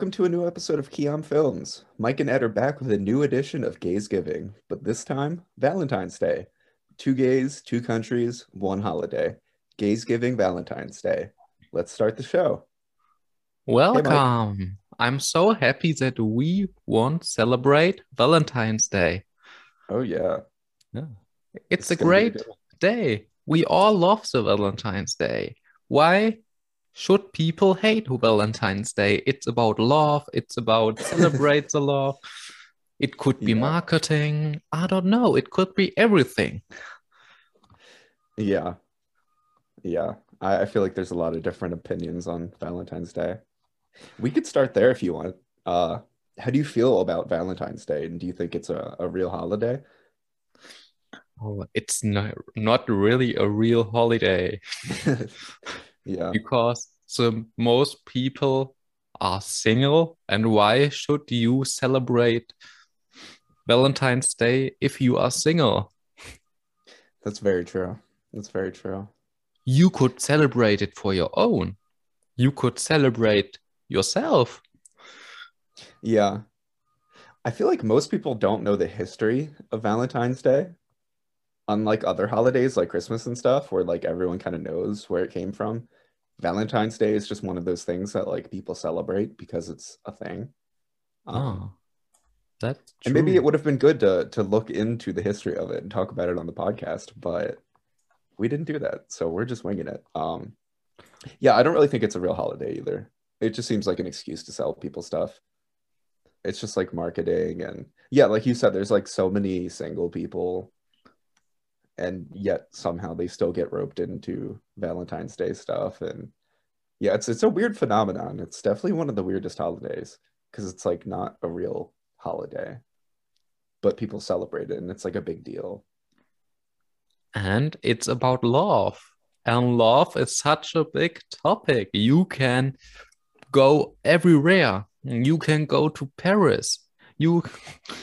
Welcome to a new episode of Keon Films. Maik and Ed are back with a new edition of Gays Giving, but this time, Valentine's Day. Two gays, two countries, one holiday. Gays Giving Valentine's Day. Let's start the show. Welcome. I'm so happy that we won't celebrate Valentine's Day. Oh, yeah. It's, It's a great day. We all love the Valentine's Day. Why should people hate Valentine's Day? It's about love, it's about celebrate the love. It could be Yeah. marketing. I don't know. It could be everything. Yeah. Yeah. I, I feel like there's a lot of different opinions on Valentine's Day. We could start there if you want. Uh, how do you feel about Valentine's Day? And do you think it's a, a real holiday? Oh, it's not, not really a real holiday. Yeah. because the most people are single and why should you celebrate valentine's day if you are single That's very true. That's very true. you could celebrate it for your own you could celebrate yourself Yeah. I feel like most people don't know the history of Valentine's Day. Unlike other holidays like Christmas and stuff, where like everyone kind of knows where it came from. Valentine's Day is just one of those things that like people celebrate because it's a thing. Um, oh that's and maybe it would have been good to to look into the history of it and talk about it on the podcast, but we didn't do that, so we're just winging it. Um, yeah, I don't really think it's a real holiday either. It just seems like an excuse to sell people stuff. It's just like marketing and yeah, like you said, there's like so many single people, and yet somehow they still get roped into Valentine's Day stuff. And yeah, it's it's a weird phenomenon. It's definitely one of the weirdest holidays because it's like not a real holiday, but people celebrate it and it's like a big deal. and it's about love and love is such a big topic you can go everywhere you can go to paris you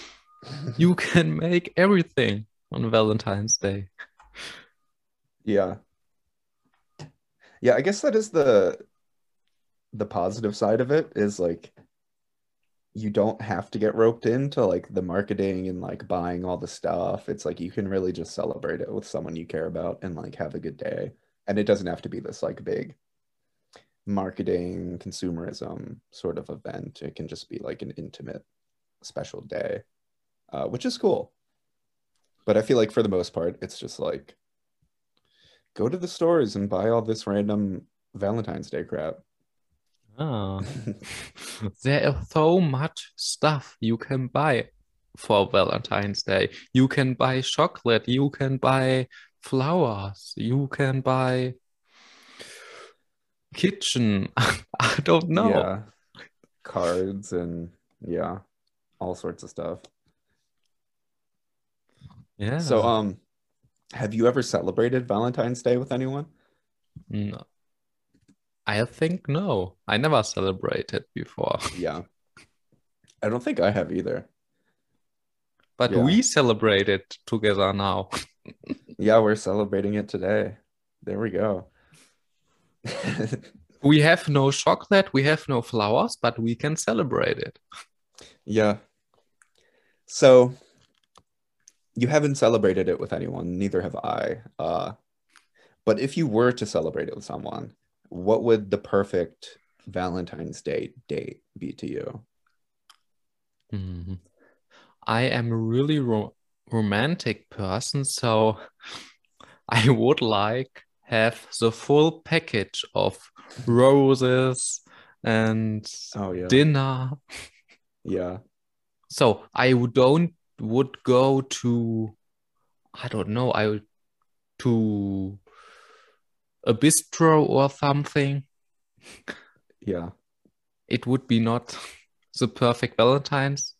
you can make everything on valentine's day Yeah. Yeah, I guess that is the the positive side of it is like you don't have to get roped into like the marketing and like buying all the stuff. It's like you can really just celebrate it with someone you care about and like have a good day. And it doesn't have to be this like big marketing consumerism sort of event. It can just be like an intimate special day, uh, which is cool. But I feel like for the most part, it's just like go to the stores and buy all this random Valentine's Day crap. Ah, there is so much stuff you can buy for Valentine's Day. You can buy chocolate, you can buy flowers, you can buy kitchen. I don't know. Yeah. Cards and yeah, all sorts of stuff. Yeah. So, um, have you ever celebrated Valentine's Day with anyone? No. I think no. I never celebrated before. Yeah. I don't think I have either. But Yeah. we it together now. Yeah, we're celebrating it today. There we go. We have no chocolate, we have no flowers, but we can celebrate it. Yeah. So you haven't celebrated it with anyone, neither have I. Uh, but if you were to celebrate it with someone, what would the perfect Valentine's Day date be to you? Mhm. I am a really ro romantic person, so I would like have the full package of roses and Oh yeah. dinner. Yeah. So I would don't would go to I don't know, I would to a bistro or something. Yeah. It would be not the perfect Valentine's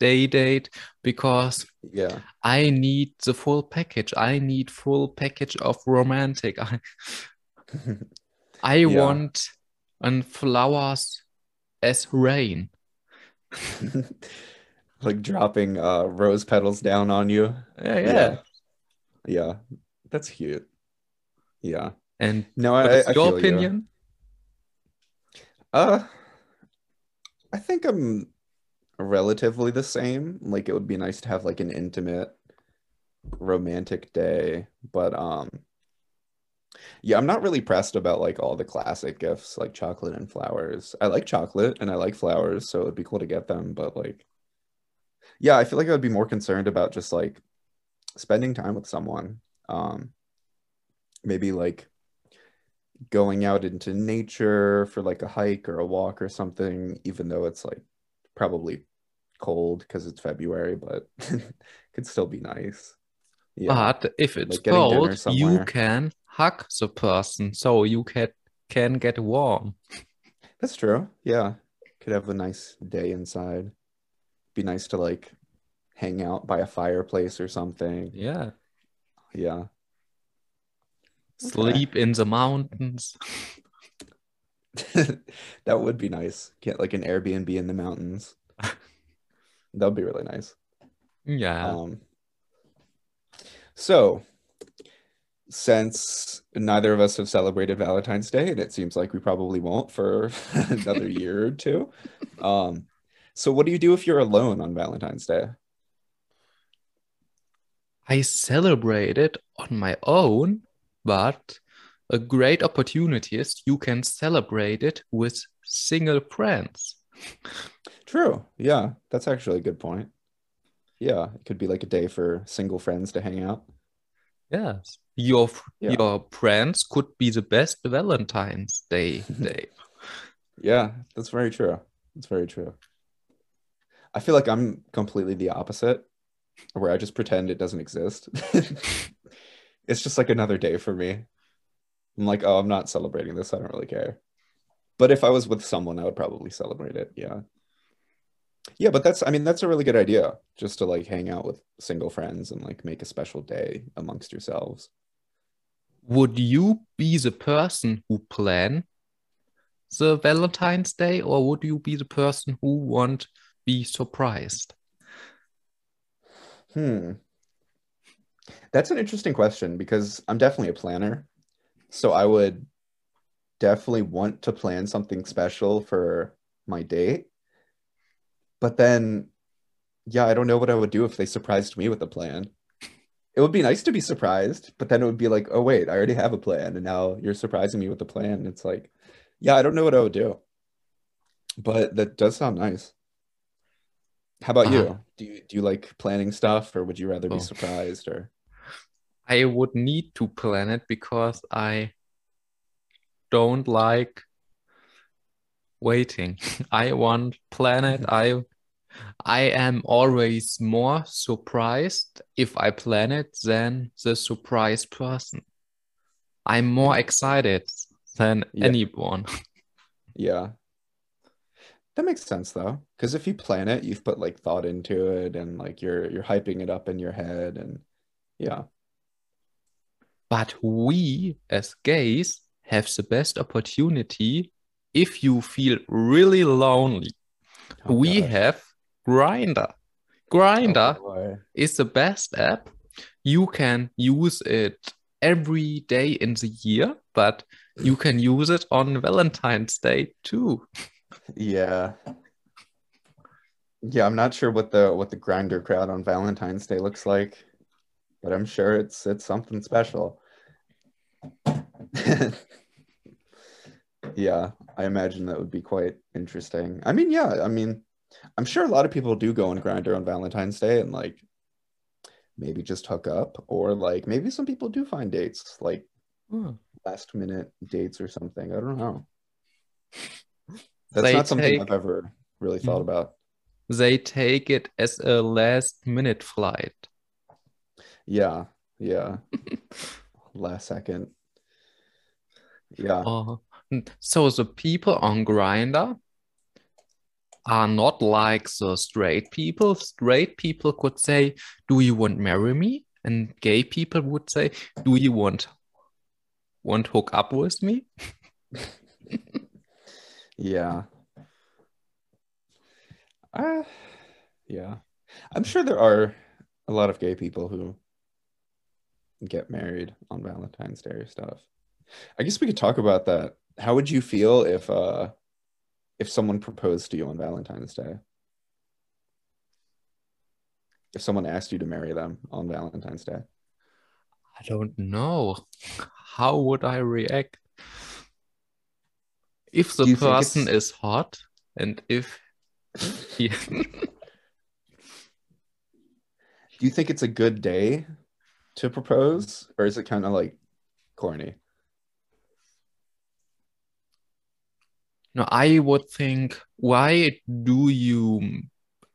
Day date because Yeah. I need the full package. I need full package of romantic. I, I Yeah. want and flowers as rain. Like dropping uh rose petals down on you. Yeah, Yeah. yeah. That's cute. Yeah. And No, I, I your feel you. opinion? Uh, I think I'm relatively the same. Like it would be nice to have like an intimate romantic day, but um yeah, I'm not really pressed about like all the classic gifts like chocolate and flowers. I like chocolate and I like flowers, so it'd be cool to get them, but like yeah, I feel like I would be more concerned about just like spending time with someone. Um maybe like going out into nature for like a hike or a walk or something, even though it's like probably cold because it's February, but could still be nice. Yeah. But if it's Like cold, you can hug the person so you can can get warm. That's true. Yeah. Could have a nice day inside. Be nice to like hang out by a fireplace or something. Yeah. Yeah. Okay. Sleep in the mountains. That would be nice. Get like an Airbnb in the mountains. That would be really nice. Yeah. Um, so since neither of us have celebrated Valentine's Day, and it seems like we probably won't for another year or two. Um, so what do you do if you're alone on Valentine's Day? I celebrate it on my own, but a great opportunity is you can celebrate it with single friends. True. Yeah, that's actually a good point. Yeah, it could be like a day for single friends to hang out. Yes. Your Yeah. your friends could be the best Valentine's Day day. Yeah, that's very true. That's very true. I feel like I'm completely the opposite, where I just pretend it doesn't exist. It's just like another day for me. I'm like, oh, I'm not celebrating this. I don't really care. But if I was with someone, I would probably celebrate it. Yeah. Yeah, but that's, I mean, that's a really good idea just to like hang out with single friends and like make a special day amongst yourselves. Would you be the person who plan the Valentine's Day, or would you be the person who want be surprised? Hmm. That's an interesting question because I'm definitely a planner. So I would definitely want to plan something special for my date. But then, yeah, I don't know what I would do if they surprised me with a plan. It would be nice to be surprised, but then it would be like, oh, wait, I already have a plan. And now you're surprising me with a plan. It's like, yeah, I don't know what I would do. But that does sound nice. How about Uh, you? Do you do you like planning stuff or would you rather be oh, surprised or I would need to plan it because I don't like waiting. I want plan it. I I am always more surprised if I plan it than the surprise person. I'm more excited than Yeah, anyone. yeah. That makes sense though. Because if you plan it, you've put like thought into it and like you're you're hyping it up in your head and yeah. But we as gays have the best opportunity if you feel really lonely. Oh We gosh. have Grindr. Oh is the best app. You can use it every day in the year, but you can use it on Valentine's Day too. Yeah. Yeah, I'm not sure what the what the Grindr crowd on Valentine's Day looks like, but I'm sure it's it's something special. Yeah, I imagine that would be quite interesting. I mean, yeah, I mean, I'm sure a lot of people do go on Grindr on Valentine's Day and like maybe just hook up, or like maybe some people do find dates, like Hmm. last minute dates or something. I don't know. That's not something I've ever really hmm. thought about. they take it as a last minute flight. Yeah, yeah, last second. Yeah, Oh, so the people on Grindr are not like the straight people. Straight people could say, "Do you want marry me?" And gay people would say, "Do you want want hook up with me?" yeah. Uh, yeah. I'm sure there are a lot of gay people who get married on Valentine's Day or stuff. I guess we could talk about that. How would you feel if uh if someone proposed to you on Valentine's Day? If someone asked you to marry them on Valentine's Day? I don't know. How would I react? If the Do you think person is hot and if he Do you think it's a good day to propose, or is it kind of like corny? No, I would think, why do you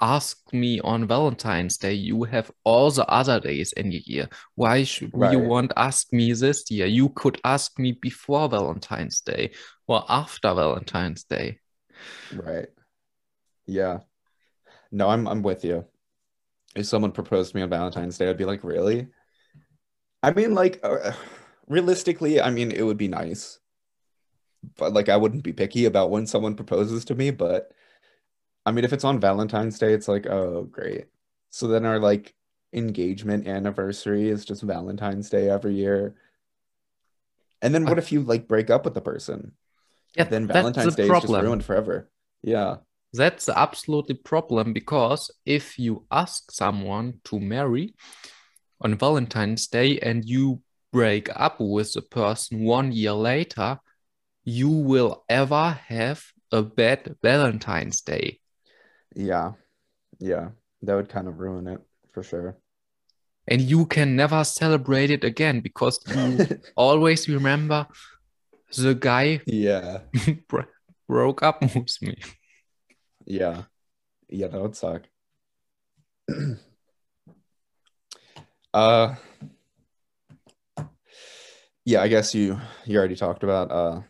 ask me on Valentine's Day? You have all the other days in the year. Why should you Right. want ask me this year? You could ask me before Valentine's Day or after Valentine's Day. Right. Yeah. No, I'm I'm with you. If someone proposed to me on Valentine's Day, I'd be like, really? I mean, like, uh, realistically, I mean, it would be nice, but like, I wouldn't be picky about when someone proposes to me. But I mean, if it's on Valentine's Day, it's like, oh, great. So then our like engagement anniversary is just Valentine's Day every year. And then what if you like break up with the person? Yeah, Then Valentine's Day is just ruined forever. Yeah. That's the absolutely problem because if you ask someone to marry on Valentine's Day and you break up with the person one year later, you will ever have a bad Valentine's Day. Yeah. Yeah. That would kind of ruin it for sure. And you can never celebrate it again because you always remember the guy Yeah. bro- broke up with me. Yeah. Yeah, that would suck. uh yeah, I guess you you already talked about uh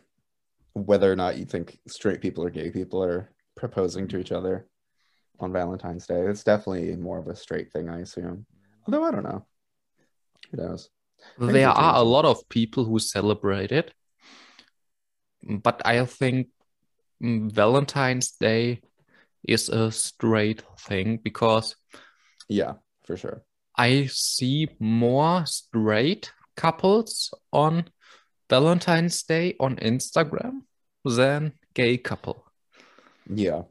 whether or not you think straight people or gay people are proposing to each other on Valentine's Day. It's definitely more of a straight thing, I assume. Although I don't know. Who knows? There are a lot of people who celebrate it, but I think mm, Valentine's Day is a straight thing because Yeah, for sure. I see more straight couples on Valentine's Day on Instagram than gay couple. Yeah.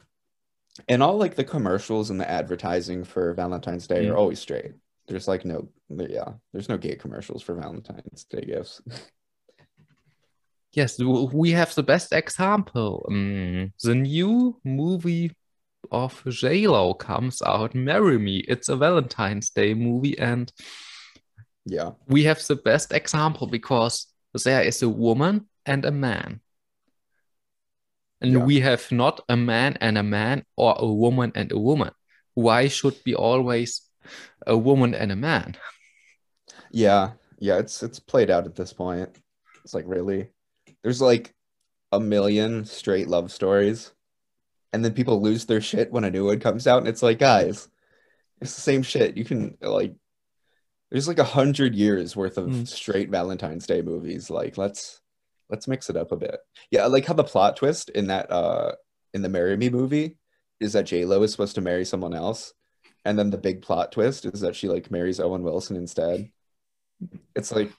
And all like the commercials and the advertising for Valentine's Day Mm. are always straight. There's like no, yeah, there's no gay commercials for Valentine's Day gifts. Yes, we have the best example. Mm, the new movie of J-Lo comes out, Marry Me. It's a Valentine's Day movie, and Yeah. we have the best example because there is a woman and a man. And Yeah. we have not a man and a man or a woman and a woman. Why should be always a woman and a man? Yeah. Yeah. It's it's played out at this point. It's like really, there's like a million straight love stories, and then people lose their shit when a new one comes out, and it's like, guys, it's the same shit. You can like, there's like a hundred years worth of Mm. straight Valentine's Day movies. Like, let's let's mix it up a bit. Yeah, I like how the plot twist in that uh in the Marry Me movie is that J Lo is supposed to marry someone else, and then the big plot twist is that she like marries Owen Wilson instead. It's like,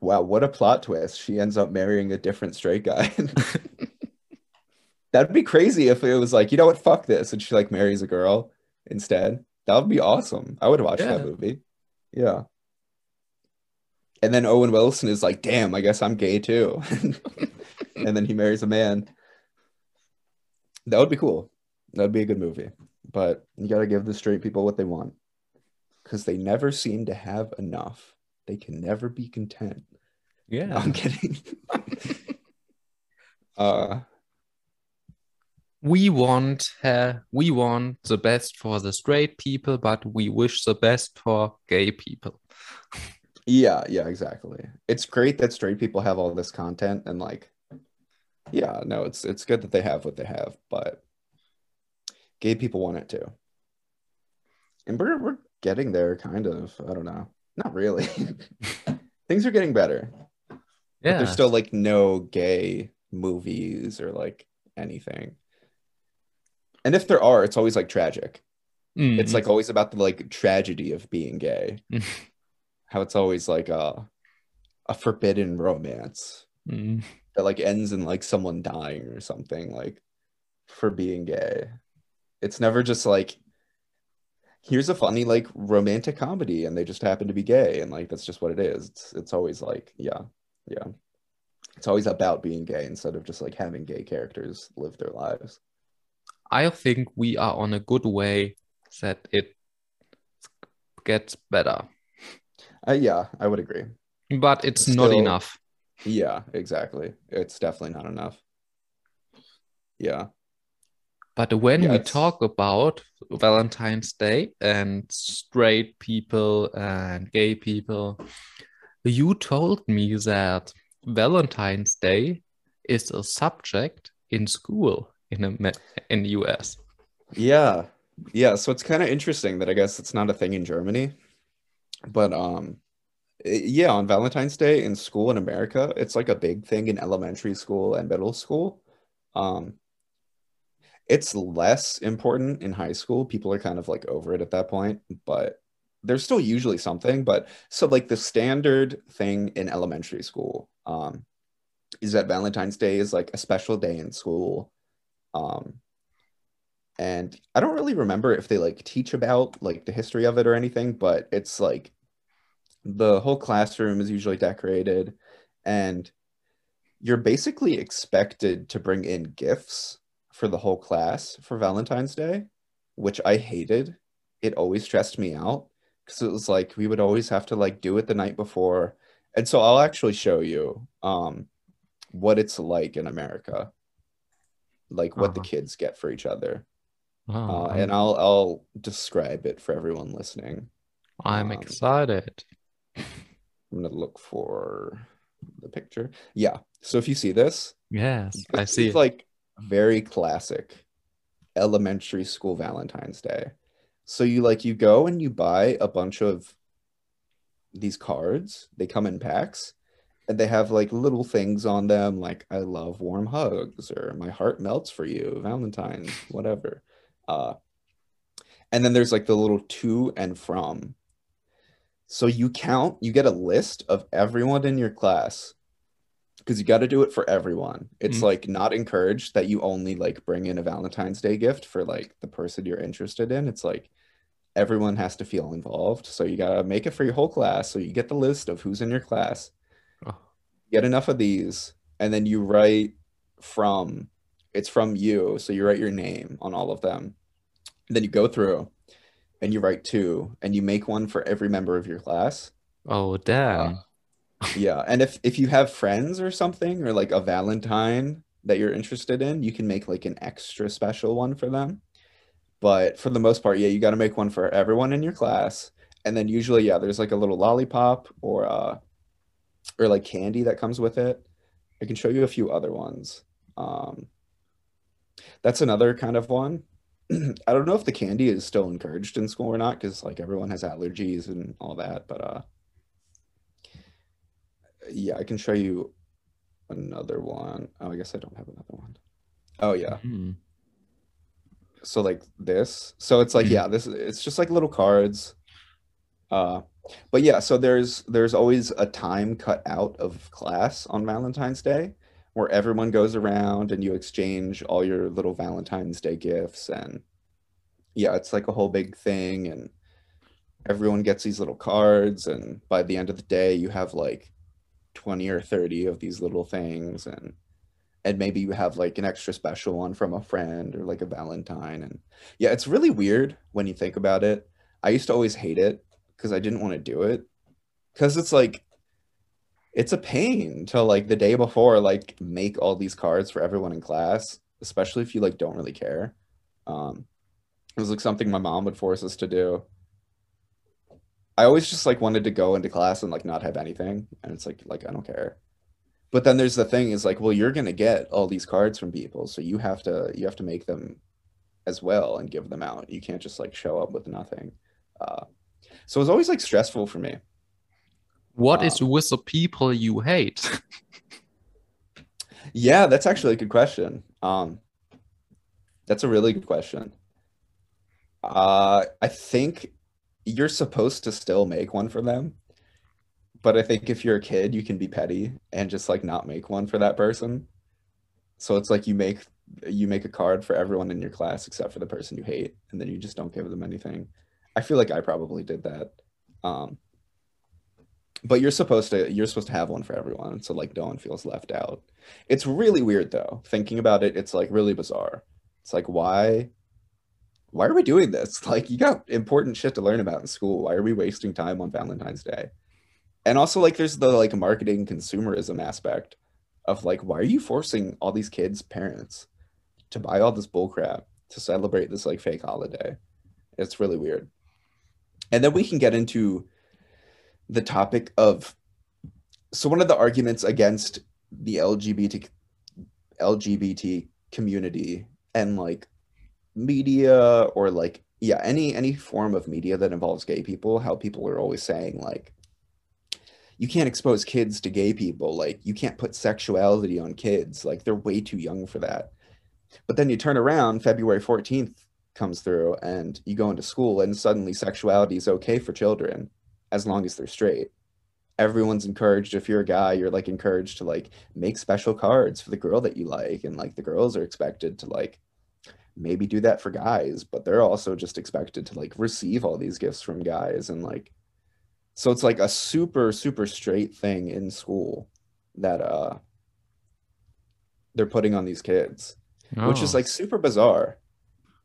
wow, what a plot twist! She ends up marrying a different straight guy. That'd be crazy if it was like, you know what, fuck this, and she like marries a girl instead. That would be awesome. I would watch Yeah. that movie. Yeah. And then Owen Wilson is like, damn, I guess I'm gay too. and then he marries a man. That would be cool. That would be a good movie. But you got to give the straight people what they want because they never seem to have enough. They can never be content. No, Yeah. I'm kidding. uh, we want uh, we want the best for the straight people, but we wish the best for gay people. yeah, yeah, exactly. It's great that straight people have all this content and like, yeah, no, it's it's good that they have what they have, but gay people want it too. And we're we're getting there, kind of. I don't know. Not really. Things are getting better. But Yeah. there's still like no gay movies or like anything. And if there are, it's always like tragic. Mm, It's like always about the like tragedy of being gay. How it's always like a a forbidden romance mm, that like ends in like someone dying or something. Like for being gay. It's never just like here's a funny like romantic comedy and they just happen to be gay and like that's just what it is. It's it's always like yeah, yeah. It's always about being gay instead of just like having gay characters live their lives. I think we are on a good way that it gets better. Uh, yeah, I would agree. But it's Still, not enough. Yeah, exactly. It's definitely not enough. Yeah. But when we talk about Valentine's Day and straight people and gay people, you told me that Valentine's Day is a subject in school in a, in the US. Yeah. Yeah, so it's kind of interesting that I guess it's not a thing in Germany. But um yeah, on Valentine's Day in school in America, it's like a big thing in elementary school and middle school. Um it's less important in high school. People are kind of like over it at that point, but there's still usually something. But so like the standard thing in elementary school um, is that Valentine's Day is like a special day in school. Um, and I don't really remember if they like teach about like the history of it or anything, but it's like the whole classroom is usually decorated and you're basically expected to bring in gifts for the whole class for Valentine's Day, which I hated. It always stressed me out because it was like we would always have to like do it the night before. And so I'll actually show you um, what it's like in America, like what uh-huh. the kids get for each other. Oh, uh, and I'll I'll describe it for everyone listening. I'm um, excited. I'm gonna look for the picture. Yeah. So if you see this, yes, I see. It's like very classic elementary school Valentine's Day. So you like you go and you buy a bunch of these cards. They come in packs and they have like little things on them like I love warm hugs or my heart melts for you, Valentine's, whatever. Uh and then there's like the little to and from. So you count, you get a list of everyone in your class because you got to do it for everyone. It's mm-hmm. like not encouraged that you only like bring in a Valentine's Day gift for like the person you're interested in. It's like everyone has to feel involved. So you got to make it for your whole class. So you get the list of who's in your class. Oh. Get enough of these and then you write from it's from you. So you write your name on all of them. And then you go through and you write two and you make one for every member of your class. Oh, damn. Uh, yeah, and if if you have friends or something or like a Valentine that you're interested in, you can make like an extra special one for them. But for the most part, yeah, you got to make one for everyone in your class. And then usually, yeah, there's like a little lollipop or uh or like candy that comes with it. I can show you a few other ones. Um that's another kind of one. I don't know if the candy is still encouraged in school or not because like everyone has allergies and all that, but uh yeah, I can show you another one. Oh, I guess I don't have another one. Oh yeah. Mm-hmm. So like this. So it's like yeah, this it's just like little cards. Uh but yeah, so there's there's always a time cut out of class on Valentine's Day where everyone goes around and you exchange all your little Valentine's Day gifts. And yeah, it's like a whole big thing. And everyone gets these little cards. And by the end of the day you have like 20 or 30 of these little things. And and maybe you have like an extra special one from a friend or like a valentine. And yeah it's really weird when you think about it. I used to always hate it because i didn't want to do it because it's like it's a pain to like the day before like make all these cards for everyone in class especially if you like don't really care um it was like something my mom would force us to do I always just like wanted to go into class and like not have anything. And it's like like I don't care. But then there's the thing is like, well, you're gonna get all these cards from people, so you have to you have to make them as well and give them out. You can't just like show up with nothing. Uh, so it's always like stressful for me. What um, is with the people you hate? yeah, that's actually a good question. Um, that's a really good question. Uh, I think you're supposed to still make one for them. But I think if you're a kid, you can be petty and just like not make one for that person. So it's like you make you make a card for everyone in your class except for the person you hate, and then you just don't give them anything. I feel like I probably did that. Um, but you're supposed to you're supposed to have one for everyone, so like no one feels left out. It's really weird though. Thinking about it, it's like really bizarre. It's like why why are we doing this? Like you got important shit to learn about in school. Why are we wasting time on Valentine's Day? And also like there's the like marketing consumerism aspect of like why are you forcing all these kids' parents to buy all this bullcrap to celebrate this like fake holiday? It's really weird. And then we can get into the topic of so one of the arguments against the LGBT LGBT community and like media or like yeah any any form of media that involves gay people how people are always saying like you can't expose kids to gay people. Like you can't put sexuality on kids. Like they're way too young for that. But then you turn around february 14th comes through and you go into school and suddenly sexuality is okay for children as long as they're straight everyone's encouraged if you're a guy you're like encouraged to like make special cards for the girl that you like and like the girls are expected to like maybe do that for guys, but they're also just expected to like receive all these gifts from guys and like so it's like a super super straight thing in school that uh they're putting on these kids, oh. which is oh. like super bizarre.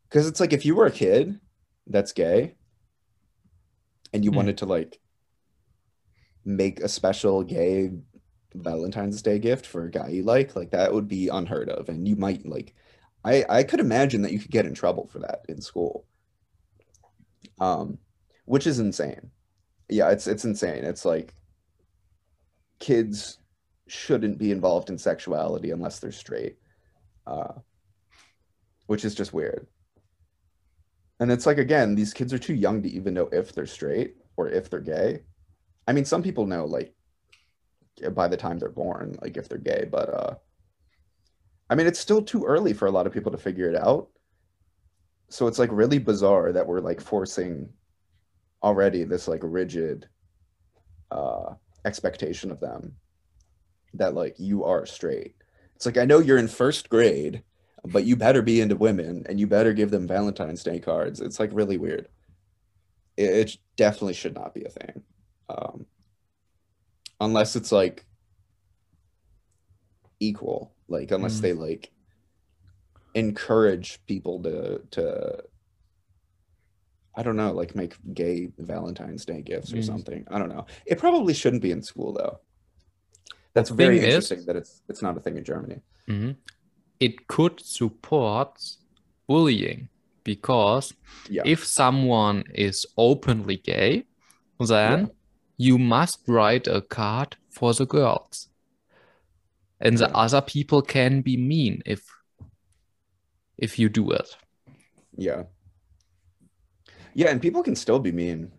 Cuz it's like if you were a kid that's gay and you hmm. wanted to like make a special gay Valentine's Day gift for a guy you like, like that would be unheard of and you might like I, I could imagine that you could get in trouble for that in school. Um, which is insane. Yeah, it's it's insane. It's like kids shouldn't be involved in sexuality unless they're straight. Uh, which is just weird. And it's like again, these kids are too young to even know if they're straight or if they're gay. I mean, some people know like by the time they're born, like if they're gay, but uh I mean, it's still too early for a lot of people to figure it out. So it's like really bizarre that we're like forcing already this like rigid uh expectation of them that like you are straight. It's like I know you're in first grade, but you better be into women and you better give them Valentine's Day cards. It's like really weird. It, it definitely should not be a thing. Um, unless it's like equal like unless mm. they like encourage people to to I don't know, like make gay Valentine's Day gifts or mm. something. I don't know. It probably shouldn't be in school though. That's very interesting is, that it's it's not a thing in Germany. Mm-hmm. It could support bullying because yeah. if someone is openly gay, then yeah. you must write a card for the girls. And the other people can be mean if if you do it. Yeah. Yeah and people can still be mean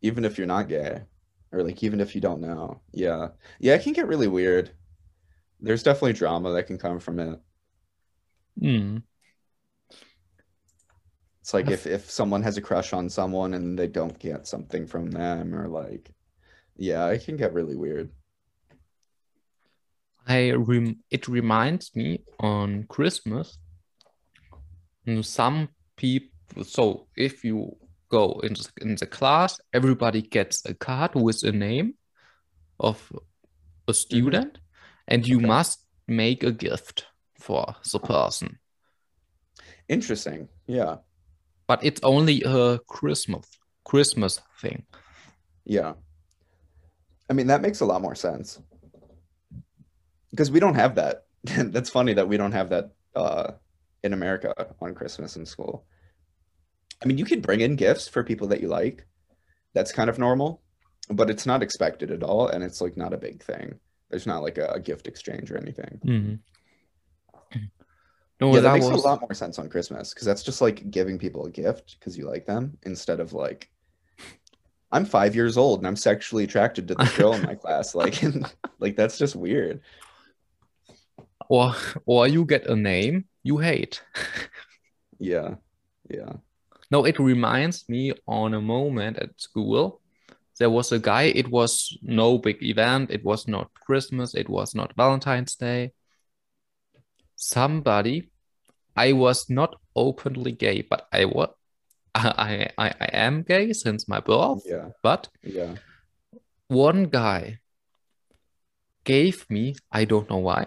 even if you're not gay or like even if you don't know. Yeah. Yeah it can get really weird. There's definitely drama that can come from it mm. it's like if if someone has a crush on someone and they don't get something from them or like yeah it can get really weird I rem it reminds me on Christmas. Some people, so if you go in the, in the class, everybody gets a card with a name of a student, mm -hmm. and you okay. must make a gift for the person. Interesting. Yeah. But it's only a Christmas Christmas thing. Yeah. I mean, that makes a lot more sense because we don't have that. That's funny that we don't have that uh, in America on Christmas in school. I mean, you can bring in gifts for people that you like. That's kind of normal, but it's not expected at all, and it's like not a big thing. There's not like a, a gift exchange or anything. Mm-hmm. No, yeah, that, that makes was... a lot more sense on Christmas because that's just like giving people a gift because you like them instead of like I'm five years old and I'm sexually attracted to the girl in my class. Like, like that's just weird. Or or you get a name you hate. Yeah yeah. No it reminds me on a moment at school. There was a guy it was no big event it was not christmas it was not valentine's day. Somebody I was not openly gay, but I was I, I I am gay since my birth. Yeah. But Yeah. one guy gave me, I don't know why,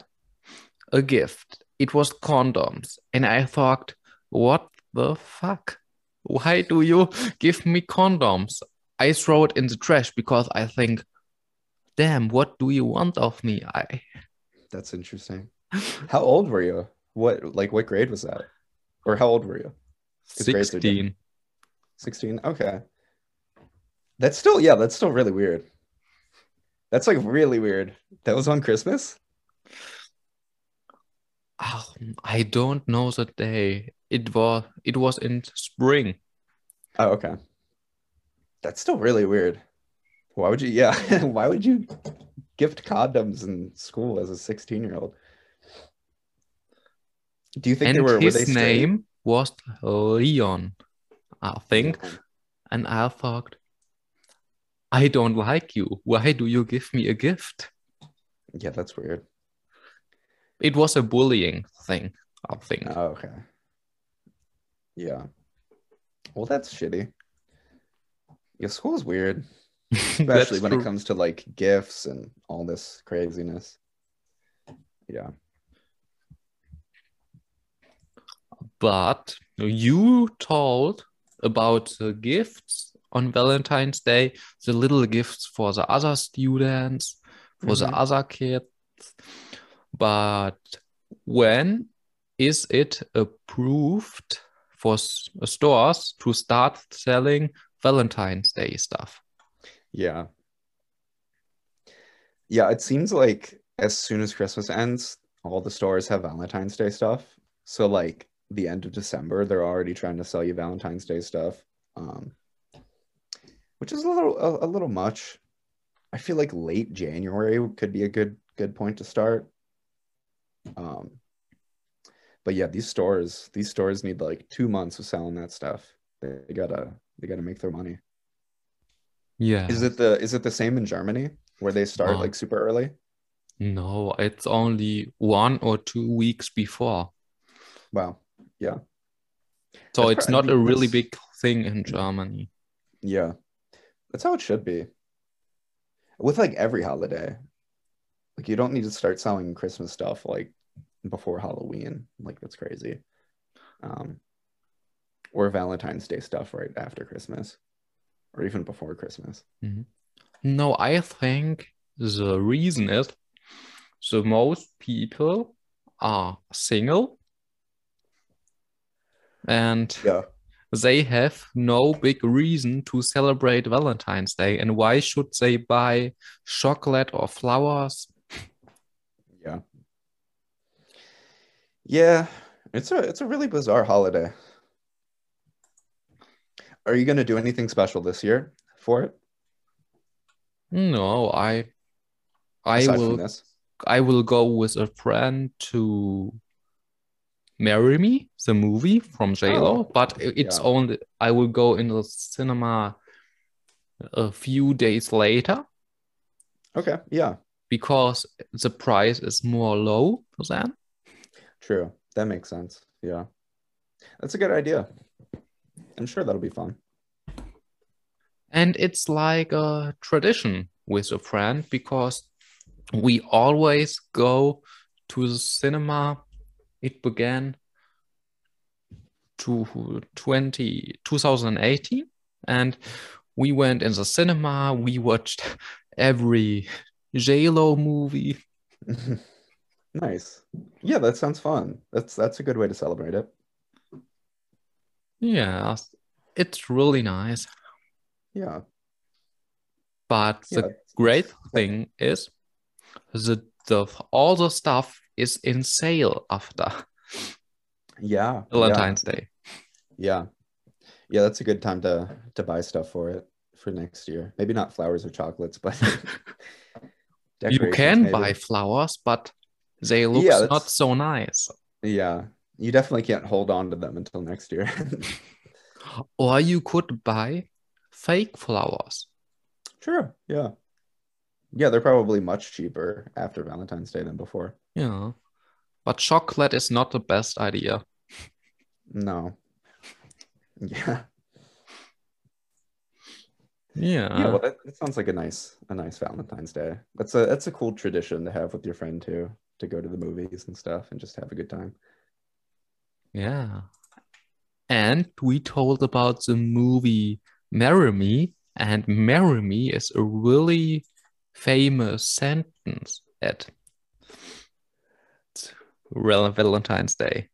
a gift. It was condoms. And I thought, what the fuck? Why do you give me condoms? I throw it in the trash because I think, damn, what do you want of me? I That's interesting. How old were you? What like what grade was that? Or how old were you? His grades are 16. 16? Okay. That's still yeah, that's still really weird. That's like really weird. That was on Christmas? Um, I don't know the day. It was it was in spring. Oh, okay. That's still really weird. Why would you yeah, why would you gift condoms in school as a 16-year-old? Do you think and they were were his they name was Leon, I think. Yeah. And I thought, I don't like you. Why do you give me a gift? Yeah, that's weird. It was a bullying thing, I think. Oh, okay. Yeah. Well, that's shitty. Yeah, school's weird, especially when true. it comes to like gifts and all this craziness. Yeah. But you told about the gifts on Valentine's Day, the little gifts for the other students, for the Mhm. other kids. But when is it approved for s- stores to start selling Valentine's Day stuff? Yeah. Yeah, it seems like as soon as Christmas ends, all the stores have Valentine's Day stuff. So like the end of December, they're already trying to sell you Valentine's Day stuff. Um, which is a little a, a little much. I feel like late January could be a good good point to start. Um, but yeah, these stores these stores need like two months of selling that stuff. They gotta they gotta make their money. Yeah. Is it the is it the same in Germany where they start No. like super early? No, it's only one or two weeks before. Wow. Yeah. So That's it's not a really big thing in Germany. Yeah. That's how it should be. With like every holiday. Like you don't need to start selling Christmas stuff like before Halloween. Like that's crazy. Um or Valentine's Day stuff right after Christmas or even before Christmas. No, I think the reason is so most people are single and Yeah. they have no big reason to celebrate Valentine's Day. And why should they buy chocolate or flowers? Yeah. Yeah, it's a it's a really bizarre holiday. Are you gonna do anything special this year for it? No, I I aside will? I will go with a friend to Marry Me, the movie from JLo, Oh, but it's yeah. only I will go in the cinema a few days later Okay, yeah, because the price is more low then. true. That makes sense. Yeah. That's a good idea. I'm sure that'll be fun. And it's like a tradition with a friend because we always go to the cinema. It began to 20, 2018 and we went in the cinema. We watched every JLo movie. Nice. Yeah, that sounds fun. That's that's a good way to celebrate it. Yeah, it's really nice. Yeah. But Yeah. the great thing is the, the all the stuff is in sale after Yeah. Valentine's Day. Yeah. Yeah, that's a good time to to buy stuff for it for next year. Maybe not flowers or chocolates, but You can maybe. buy flowers, but they look Yeah, not so nice. Yeah. You definitely can't hold on to them until next year. Or you could buy fake flowers. Sure. Yeah. Yeah, they're probably much cheaper after Valentine's Day than before. Yeah. But chocolate is not the best idea. No. Yeah. Yeah. Yeah, well that, that sounds like a nice a nice Valentine's Day. That's a that's a cool tradition to have with your friend too, to go to the movies and stuff and just have a good time. Yeah. And we told about the movie Marry Me, and Marry Me is a really famous sentence at Valentine's Day.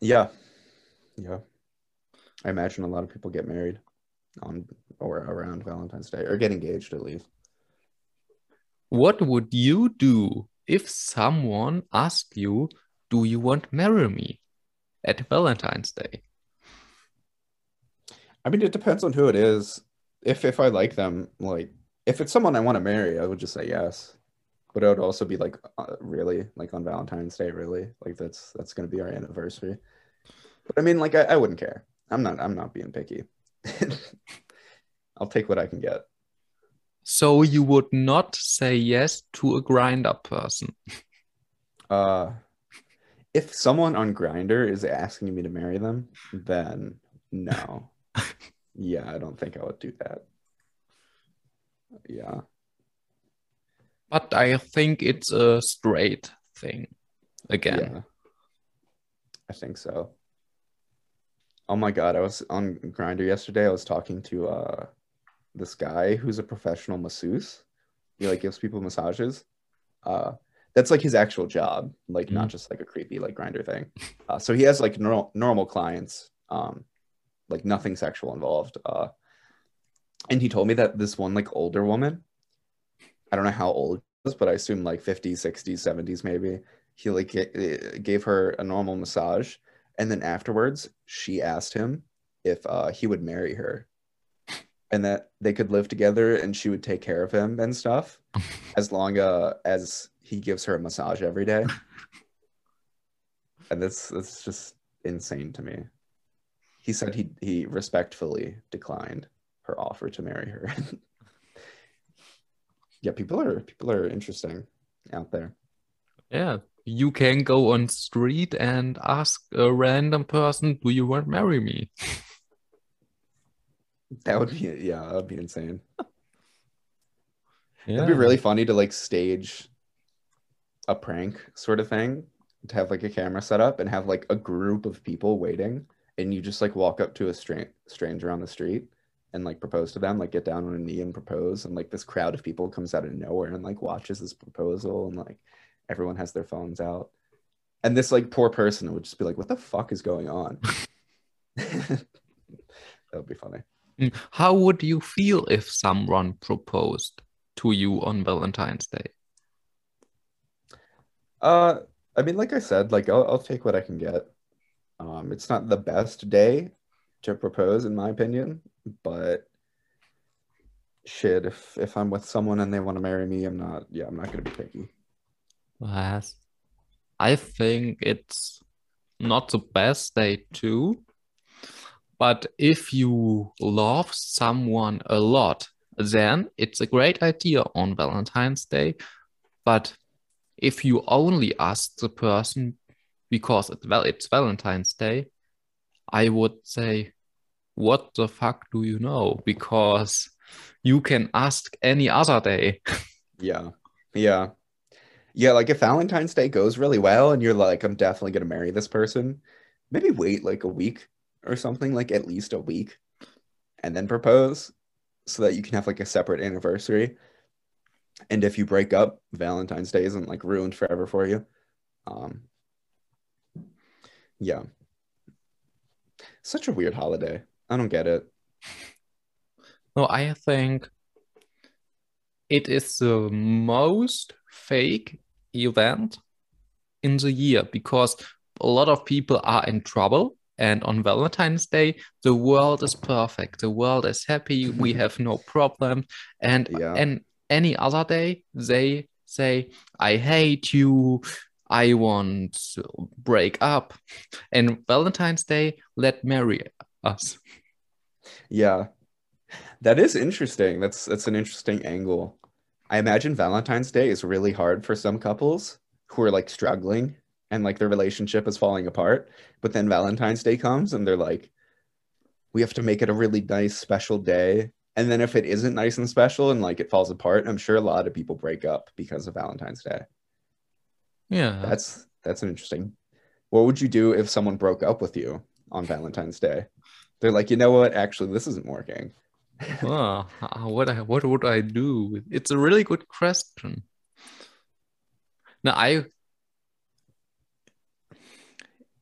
Yeah. Yeah. I imagine a lot of people get married on or around Valentine's Day or get engaged at least. What would you do if someone asked you, Do you want to marry me at Valentine's Day? I mean, it depends on who it is. If if I like them, like if it's someone I want to marry, I would just say yes. But it would also be like uh, really like on Valentine's Day, really like that's that's gonna be our anniversary. But I mean, like I, I wouldn't care. I'm not I'm not being picky. I'll take what I can get. So you would not say yes to a Grindr person. Uh, if someone on Grindr is asking me to marry them, then no. yeah, I don't think I would do that. Yeah. But I think it's a straight thing again. Yeah. I think so. Oh my God, I was on Grindr yesterday. I was talking to uh this guy who's a professional masseuse. He like gives people massages. Uh that's like his actual job, like not just like a creepy like Grindr thing. Uh, so he has like normal normal clients, um, like nothing sexual involved. Uh, and he told me that this one like older woman, I don't know how old was, but I assume like 50s, 60s, 70s maybe. He like ga- gave her a normal massage, and then afterwards she asked him if uh, he would marry her, and that they could live together and she would take care of him and stuff, as long uh, as he gives her a massage every day. and that's that's just insane to me. He said he he respectfully declined her offer to marry her. yeah, people are people are interesting out there. Yeah. You can go on street and ask a random person, "Do you want to marry me?" That would be yeah, that would be insane. Yeah. It'd be really funny to like stage a prank sort of thing, to have like a camera set up and have like a group of people waiting, and you just like walk up to a stra- stranger on the street and like propose to them, like get down on a knee and propose, and like this crowd of people comes out of nowhere and like watches this proposal, and like everyone has their phones out, and this like poor person would just be like, "What the fuck is going on?" that would be funny. Mm, How would you feel if someone proposed to you on Valentine's Day? Uh, I mean, like I said, like I'll, I'll take what I can get. Um, it's not the best day to propose, in my opinion, but shit, if if I'm with someone and they want to marry me, I'm not. Yeah, I'm not gonna be picky. Yes. I think it's not the best day too. But if you love someone a lot, then it's a great idea on Valentine's Day. But if you only ask the person because it's Valentine's Day, I would say, what the fuck do you know? Because you can ask any other day. Yeah, yeah, yeah. Like if Valentine's Day goes really well and you're like, I'm definitely gonna marry this person, maybe wait like a week or something, like at least a week, and then propose, so that you can have like a separate anniversary. And if you break up, Valentine's Day isn't like ruined forever for you. Um, yeah. Such a weird holiday. I don't get it. No, I think it is the most fake event in the year because a lot of people are in trouble. And on Valentine's Day, the world is perfect. The world is happy. We have no problem. And Yeah. and any other day, they say, I hate you. I want to break up. And Valentine's Day, let marry us. Yeah. That is interesting. That's that's an interesting angle. I imagine Valentine's Day is really hard for some couples who are like struggling and like their relationship is falling apart. But then Valentine's Day comes and they're like, we have to make it a really nice, special day. And then if it isn't nice and special and like it falls apart, I'm sure a lot of people break up because of Valentine's Day. Yeah. That's that's an interesting. What would you do if someone broke up with you on Valentine's Day? They're like, you know what? Actually, this isn't working. oh, what I, what would I do? It's a really good question. Now, I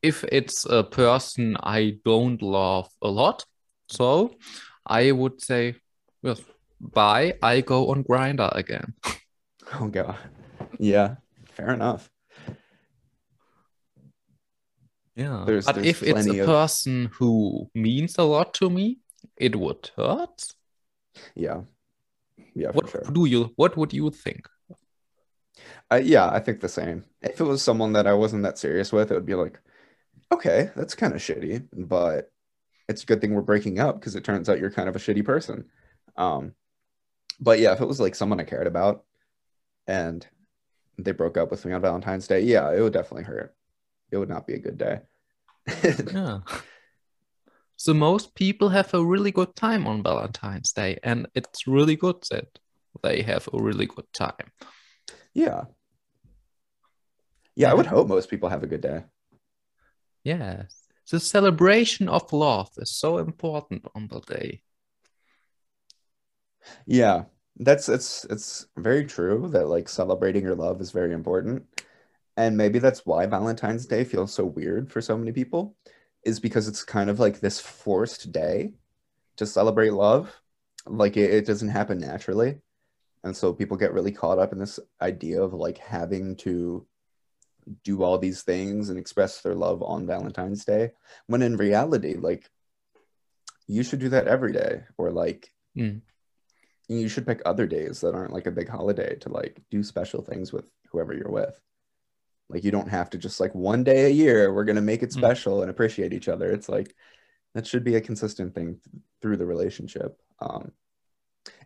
if it's a person I don't love a lot, so I would say, well, bye. I go on Grindr again. Oh god. Yeah, fair enough. Yeah. There's- but there's if it's a of- person who means a lot to me, it would hurt. Yeah. Yeah, What sure. do you what would you think? I, yeah, I think the same. If it was someone that I wasn't that serious with, it would be like, okay, that's kind of shitty, but it's a good thing we're breaking up because it turns out you're kind of a shitty person. Um, but yeah, if it was like someone I cared about and they broke up with me on Valentine's Day, yeah, it would definitely hurt. It would not be a good day. Yeah. So most people have a really good time on Valentine's Day, and it's really good that they have a really good time. yeah. Yeah, I would hope most people have a good day. Yes. The celebration of love is so important on the day. Yeah, that's it's it's very true that like celebrating your love is very important. And maybe that's why Valentine's Day feels so weird for so many people, is because it's kind of like this forced day to celebrate love. Like it, it doesn't happen naturally. And so people get really caught up in this idea of like having to do all these things and express their love on Valentine's Day, when in reality, like you should do that every day, or like Mm. you should pick other days that aren't like a big holiday to like do special things with whoever you're with. Like you don't have to just like one day a year we're gonna make it Mm. special and appreciate each other. It's like that should be a consistent thing th- through the relationship. Um,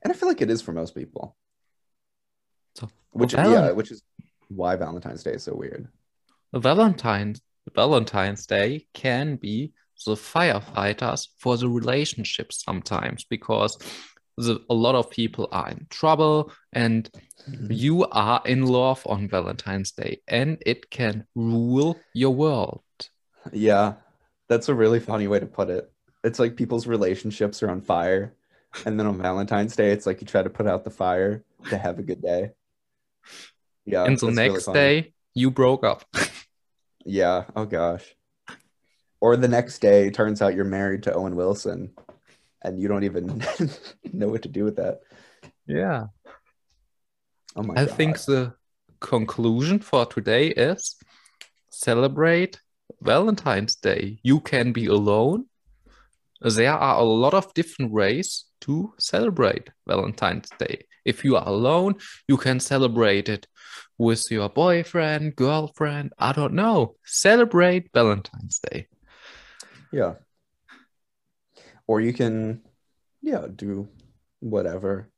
and I feel like it is for most people. So, Which well, yeah, which is why Valentine's Day is so weird. Valentine's Valentine's Day can be the firefighters for the relationship sometimes because the, a lot of people are in trouble and mm-hmm. you are in love on Valentine's Day and it can rule your world. Yeah, that's a really funny way to put it. It's like people's relationships are on fire, and then on Valentine's Day, it's like you try to put out the fire to have a good day. Yeah, and the that's really next day, you broke up. Yeah, oh gosh. Or the next day, turns out you're married to Owen Wilson, and you don't even know what to do with that. yeah. Oh my I god. think the conclusion for today is celebrate Valentine's Day. You can be alone. There are a lot of different ways to celebrate Valentine's Day. If you are alone, you can celebrate it with your boyfriend, girlfriend. I don't know. Celebrate Valentine's Day. Yeah. Or you can, yeah, do whatever.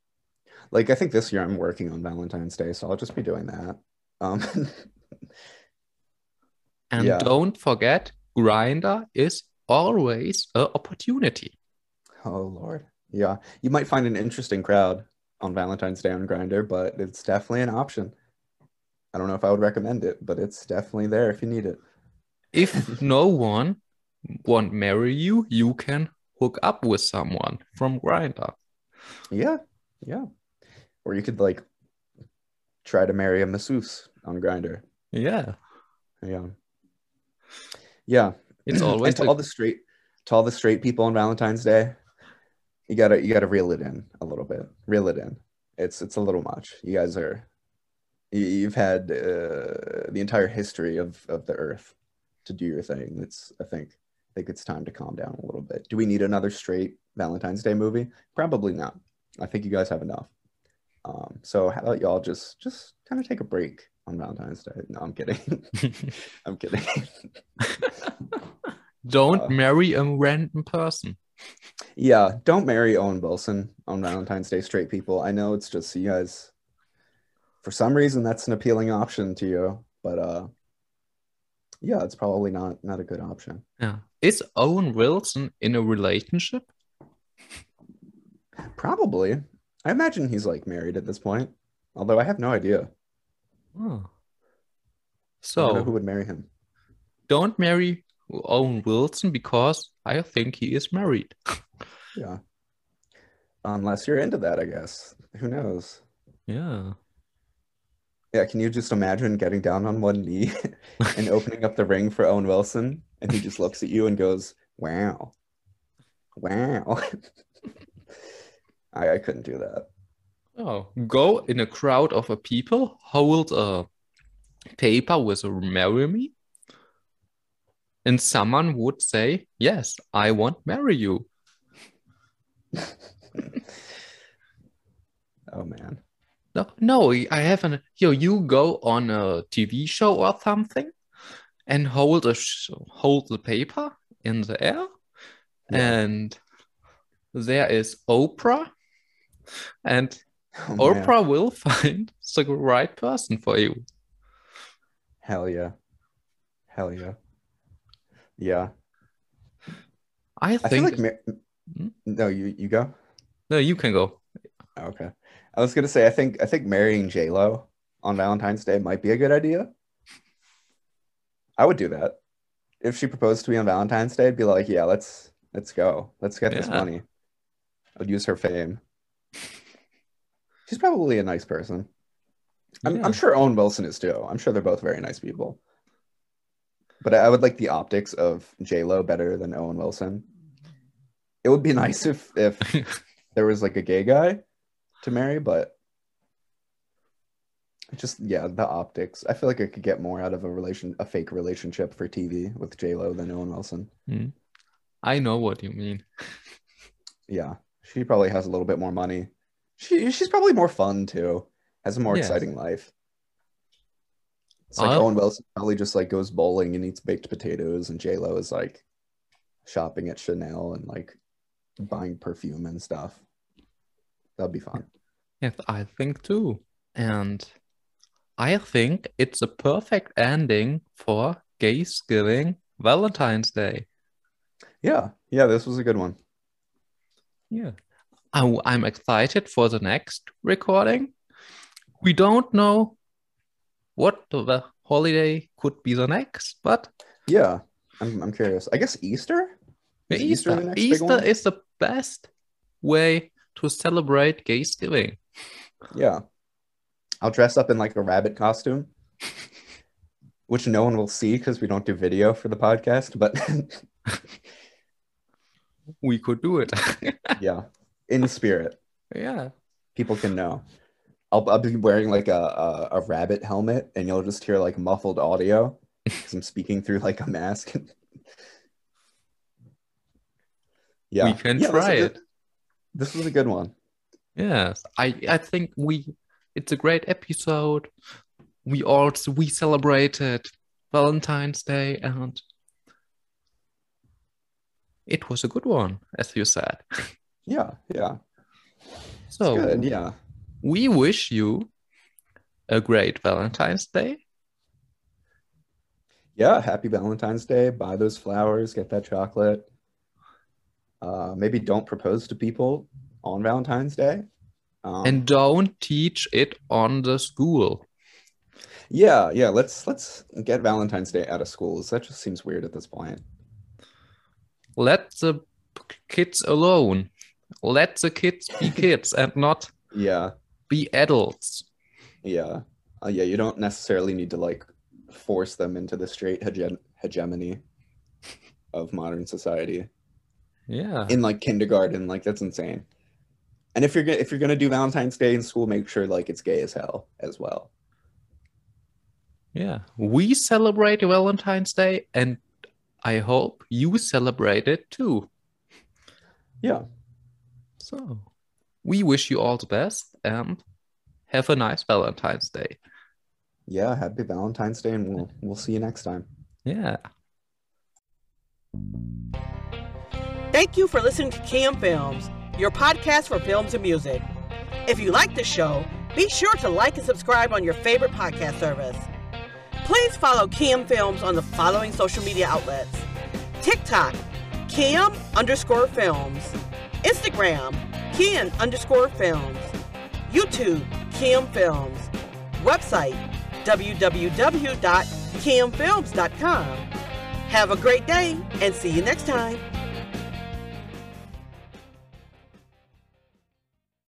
Like I think this year I'm working on Valentine's Day, so I'll just be doing that. Um, And Yeah. don't forget, Grindr is always an opportunity. oh Lord. Yeah. You might find an interesting crowd on Valentine's Day on Grindr, but it's definitely an option. I don't know if I would recommend it, but it's definitely there if you need it. if no one won't marry you, you can hook up with someone from Grindr. Yeah. Yeah. Or you could like try to marry a masseuse on Grindr. Yeah, Yeah. Yeah. it's always to a- all the straight to all the straight people on Valentine's Day, you gotta you gotta reel it in a little bit. Reel it in. It's it's a little much. You guys are you, you've had uh, the entire history of of the earth to do your thing. It's I think think it's time to calm down a little bit. Do we need another straight Valentine's Day movie? Probably not. I think you guys have enough. Um, so how about y'all just just kind of take a break on Valentine's Day? No, I'm kidding. I'm kidding. don't uh, marry a random person. Yeah, don't marry Owen Wilson on Valentine's Day, straight people. I know it's just you guys, for some reason, that's an appealing option to you, but uh, Yeah, it's probably not not a good option. Yeah. Is Owen Wilson in a relationship? Probably. I imagine he's like married at this point. Although I have no idea. Oh. I who would marry him. don't marry Owen Wilson because I think he is married. Yeah. Unless you're into that, I guess. Who knows? Yeah. Yeah, can you just imagine getting down on one knee and opening up the ring for Owen Wilson and he just looks at you and goes, Wow. Wow. I, I couldn't do that. Oh, go in a crowd of a people, hold a paper with a marry me, and someone would say, Yes, I want marry you. Oh man. No, no, I haven't. You you go on a TV show or something and hold a sh hold the paper in the air, Yeah. and there is Oprah, and Oh, man. Oprah will find the right person for you. Hell yeah. Hell yeah. Yeah. I I think like mar- Hmm? no, you you go. no, you can go. Okay. I was gonna say I think I think marrying J Lo on Valentine's Day might be a good idea. I would do that. If she proposed to me on Valentine's Day, I'd be like, yeah, let's let's go. Let's get this money. I would use her fame. She's probably a nice person. I'm, Yeah. I'm sure Owen Wilson is too. I'm sure they're both very nice people. But I, I would like the optics of J Lo better than Owen Wilson. It would be nice if if there was like a gay guy to marry, but just yeah, the optics. I feel like I could get more out of a relation, a fake relationship for TV with J Lo than Owen Wilson. I know what you mean. Yeah, she probably has a little bit more money. She she's probably more fun too. Has a more Yes. exciting life. It's like Uh, Owen Wilson probably just like goes bowling and eats baked potatoes, and J Lo is like shopping at Chanel and like buying perfume and stuff. That'd be fun. Yes, I think too. And I think it's a perfect ending for Gaysgiving Valentine's Day. Yeah, yeah, this was a good one. Yeah. I, I'm excited for the next recording. We don't know what the holiday could be the next, but Yeah, I'm I'm curious. I guess Easter. Is Easter Easter, the next big Easter is the best way to celebrate Gaysgiving. Yeah, I'll dress up in like a rabbit costume, which no one will see because we don't do video for the podcast. But We could do it. yeah, in spirit, yeah. people can know. I'll, I'll be wearing like a, a a rabbit helmet, and you'll just hear like muffled audio because I'm speaking through like a mask. yeah, We can Yeah, try it. good- This was a good one. Yes, I I think we it's a great episode. We also we celebrated Valentine's Day and it was a good one, as you said. Yeah, yeah, So good. Yeah, we wish you a great Valentine's Day. yeah. Happy Valentine's Day. Buy those flowers. Get that chocolate. Uh, maybe don't propose to people on Valentine's Day. Um, And don't teach it on the school. yeah, yeah. Let's let's get Valentine's Day out of schools. That just seems weird at this point. Let the kids alone. Let the kids be kids and not Yeah, be adults. yeah, uh, yeah. You don't necessarily need to like force them into the straight hege- hegemony of modern society Yeah. in like kindergarten. Like that's insane. And if you're gonna if you're gonna do Valentine's Day in school, make sure like it's gay as hell as well. Yeah, we celebrate Valentine's Day, and I hope you celebrate it too. Yeah. So, we wish you all the best and have a nice Valentine's Day. Yeah. Happy Valentine's Day, and we'll we'll see you next time. Yeah. Thank you for listening to Cam Films, your podcast for films and music. If you like the show, be sure to like and subscribe on your favorite podcast service. Please follow Cam Films on the following social media outlets TikTok, Cam underscore films, Instagram, Cam underscore films, YouTube, Cam Films, website, www.camfilms.com. Have a great day and see you next time.